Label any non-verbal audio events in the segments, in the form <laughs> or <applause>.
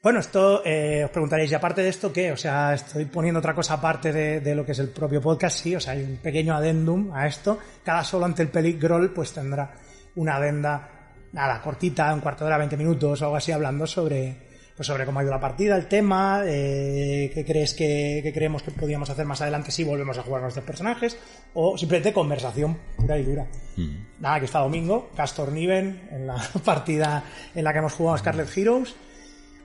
Bueno, esto eh, os preguntaréis, ¿y aparte de esto qué? O sea, estoy poniendo otra cosa aparte de, de, lo que es el propio podcast, sí, o sea, hay un pequeño adendum a esto. Cada solo ante el peligrol, pues tendrá una adenda, nada, cortita, un cuarto de hora, 20 minutos o algo así, hablando sobre, pues sobre cómo ha ido la partida, el tema, eh, qué crees que, creemos que podríamos hacer más adelante si volvemos a jugar nuestros personajes, o simplemente conversación pura y dura. Mm. Nada, que está domingo, Castor Niven, en la <laughs> partida en la que hemos jugado Scarlet Heroes.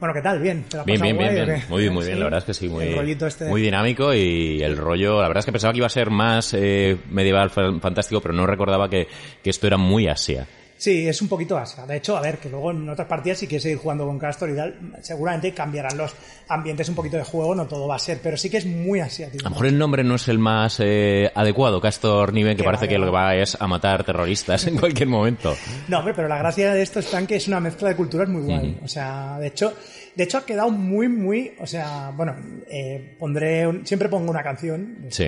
Bueno, ¿qué tal? Bien. bien, bien, bien, bien. Muy bien, muy bien. La verdad es que sí, muy, este... muy dinámico y el rollo. La verdad es que pensaba que iba a ser más eh, medieval fantástico, pero no recordaba que, que esto era muy Asia. Sí, es un poquito Asia. De hecho, a ver, que luego en otras partidas, si quieres seguir jugando con Castor y tal, seguramente cambiarán los ambientes un poquito de juego, no todo va a ser, pero sí que es muy asiático. A lo mejor el nombre no es el más eh, adecuado, Castor Niven, que parece que lo que va es a matar terroristas <laughs> en cualquier momento. No, hombre, pero la gracia de esto es que es una mezcla de culturas muy guay. O sea, de hecho, de hecho ha quedado muy, muy, o sea, bueno, eh, pondré, siempre pongo una canción. Sí.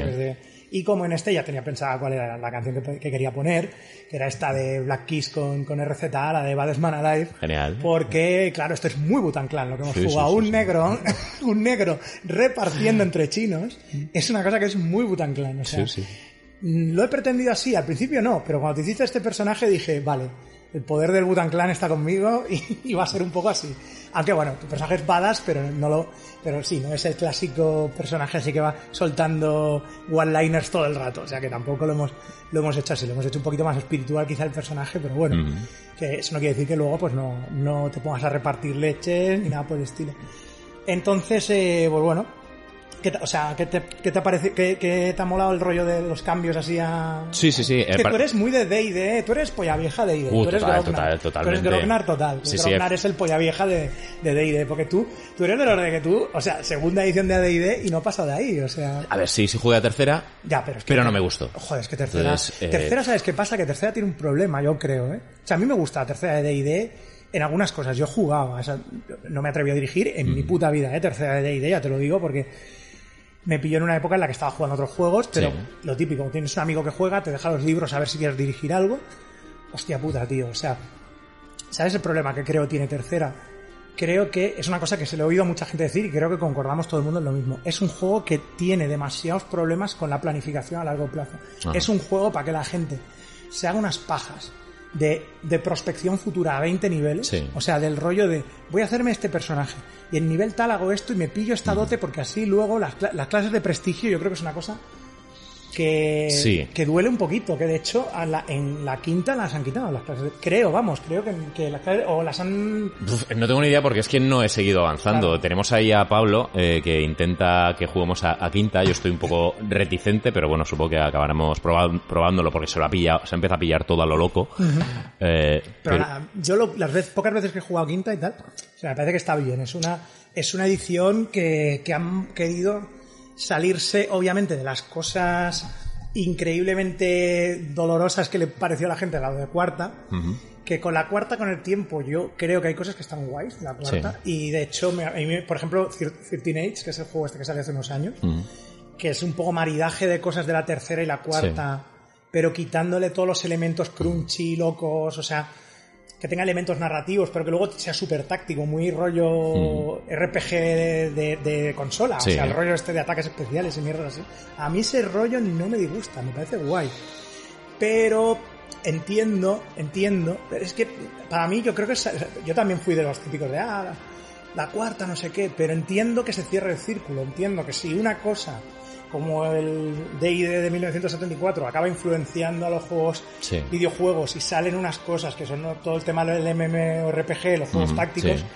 Y como en este ya tenía pensada cuál era la canción que, quería poner, que era esta de Black Kiss con, con RZA, la de Badesman Alive. Genial. Porque, claro, esto es muy Butan Clan, lo que hemos jugado. un negro, <laughs> un negro repartiendo entre chinos, es una cosa que es muy Butan Clan. O sea, lo he pretendido así, al principio no, pero cuando te hiciste este personaje dije, vale, el poder del Butan Clan está conmigo <laughs> y, va a ser un poco así. Aunque bueno, tu personaje es badass, pero no lo, pero sí, no es el clásico personaje así que va soltando one-liners todo el rato. O sea que tampoco lo hemos, lo hemos hecho así, lo hemos hecho un poquito más espiritual quizá el personaje, pero bueno, que eso no quiere decir que luego pues no, no te pongas a repartir leches ni nada por el estilo. Entonces, eh, pues bueno, o sea, ¿qué te, qué te parece, qué, qué, te ha molado el rollo de los cambios así a... Sí, sí, sí. que tú eres muy de D&D, tú eres polla vieja de D&D. Uh, tú eres total, total, totalmente. Tú eres Grognar total. Sí, Grognar sí, es el polla vieja de D&D, porque tú, tú eres de los de que tú, o sea, segunda edición de D&D y no pasa de ahí, o sea... A ver, sí, sí jugué a tercera, ya, pero, es que, pero no me gustó. Joder, es que tercera... Entonces, eh... Tercera, ¿sabes qué pasa? Que tercera tiene un problema, yo creo, ¿eh? O sea, a mí me gusta la tercera de D&D en algunas cosas. Yo jugaba, o sea, no me atreví a dirigir en mm. mi puta vida, ¿eh? Tercera de D&D, ya te lo digo, porque me pilló en una época en la que estaba jugando otros juegos, pero sí. lo típico, tienes un amigo que juega, te deja los libros a ver si quieres dirigir algo. Hostia puta, tío, o sea, ¿sabes el problema que creo tiene tercera? Creo que es una cosa que se le he oído a mucha gente decir y creo que concordamos todo el mundo en lo mismo. Es un juego que tiene demasiados problemas con la planificación a largo plazo. Ajá. Es un juego para que la gente se haga unas pajas de, de prospección futura a 20 niveles. Sí. O sea, del rollo de voy a hacerme este personaje y en nivel tal hago esto y me pillo esta dote porque así luego las, las clases de prestigio yo creo que es una cosa que, sí. que duele un poquito, que de hecho a la, en la quinta las han quitado las clases. Creo, vamos, creo que, que las clases, o las han... No tengo ni idea porque es que no he seguido avanzando. Claro. Tenemos ahí a Pablo eh, que intenta que juguemos a, a, quinta. Yo estoy un poco reticente, pero bueno, supongo que acabaremos probando, probándolo porque se lo ha pillado, se empieza a pillar todo a lo loco. Uh -huh. eh, pero, pero, la, yo lo, las veces, pocas veces que he jugado a quinta y tal, o sea, me parece que está bien. Es una, es una edición que, que han querido salirse, obviamente, de las cosas increíblemente dolorosas que le pareció a la gente a la de cuarta. Uh -huh. Que con la cuarta, con el tiempo, yo creo que hay cosas que están guays, la cuarta. Sí. Y de hecho, me, por ejemplo, 13 Age, que es el juego este que salió hace unos años, uh -huh. que es un poco maridaje de cosas de la tercera y la cuarta, sí. pero quitándole todos los elementos crunchy, locos, o sea, que tenga elementos narrativos, pero que luego sea súper táctico, muy rollo mm. RPG de, consola, sí. o sea, el rollo este de ataques especiales y mierdas así. A mí ese rollo no me disgusta, me parece guay. Pero entiendo, entiendo, pero es que para mí yo creo que es, yo también fui de los típicos de ah, la cuarta, no sé qué, pero entiendo que se cierre el círculo, entiendo que si una cosa como el D&D de 1974 acaba influenciando a los juegos sí. videojuegos y salen unas cosas que son todo el tema del MMORPG, los juegos mm, tácticos, sí.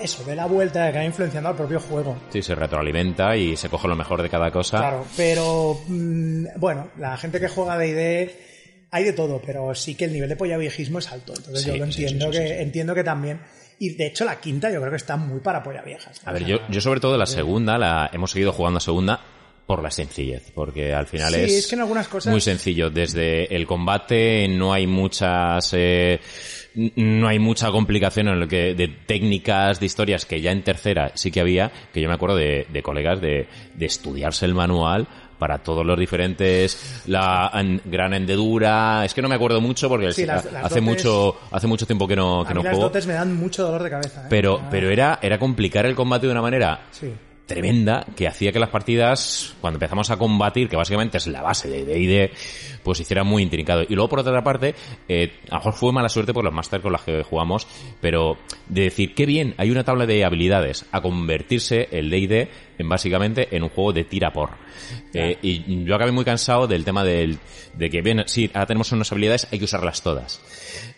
eso, de la vuelta va influenciando al propio juego. Sí, se retroalimenta y se coge lo mejor de cada cosa. Claro, pero mmm, bueno, la gente que juega D&D hay de todo, pero sí que el nivel de viejismo es alto. Entonces yo lo entiendo, que, entiendo que también. Y de hecho, la quinta yo creo que está muy para polla viejas. A ver, yo, yo sobre todo la segunda, la hemos seguido jugando a segunda por la sencillez, porque al final es, muy sencillo. Desde el combate no hay muchas... Eh, no hay mucha complicación en lo que de técnicas, de historias que ya en tercera sí que había, que yo me acuerdo de, colegas de, de estudiarse el manual para todos los diferentes la gran hendedura es que no me acuerdo mucho porque hace mucho hace mucho tiempo que no que no las dotes me dan mucho dolor de cabeza ¿eh? pero pero era era complicar el combate de una manera tremenda que hacía que las partidas, cuando empezamos a combatir, que básicamente es la base de D&D, pues hiciera muy intrincado. Y luego, por otra parte, eh, a lo mejor fue mala suerte por los Masters con los que jugamos, pero de decir, qué bien, hay una tabla de habilidades, a convertirse el D&D básicamente en un juego de tira por. Eh, y yo acabé muy cansado del tema del, de que, bien, sí, ahora tenemos unas habilidades, hay que usarlas todas.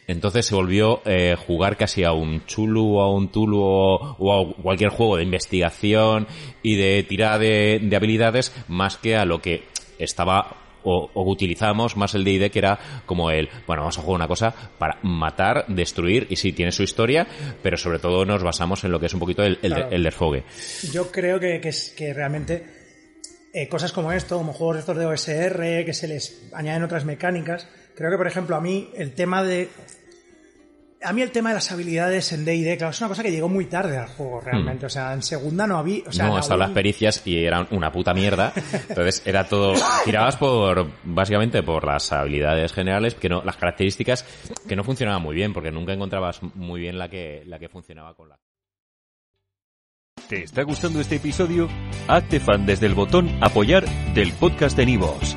Entonces se volvió eh, jugar casi a un Chulu o a un Tulu o, a cualquier juego de investigación y de tirada de, habilidades más que a lo que estaba o, utilizamos más el D&D que era como el, bueno, vamos a jugar una cosa para matar, destruir, y sí, tiene su historia, pero sobre todo nos basamos en lo que es un poquito el, el, el desfogue. Yo creo que, que, es, que realmente eh, cosas como esto, como juegos estos de OSR, que se les añaden otras mecánicas, creo que, por ejemplo, a mí el tema de a mí el tema de las habilidades en D&D, claro, es una cosa que llegó muy tarde al juego realmente. Hmm. O sea, en segunda no había... O sea, no, estaban las pericias y eran una puta mierda. Entonces era todo... Tirabas por, básicamente por las habilidades generales, que no, las características que no funcionaban muy bien, porque nunca encontrabas muy bien la que, la que funcionaba con la... ¿Te está gustando este episodio? Hazte fan desde el botón apoyar del podcast de Nivos.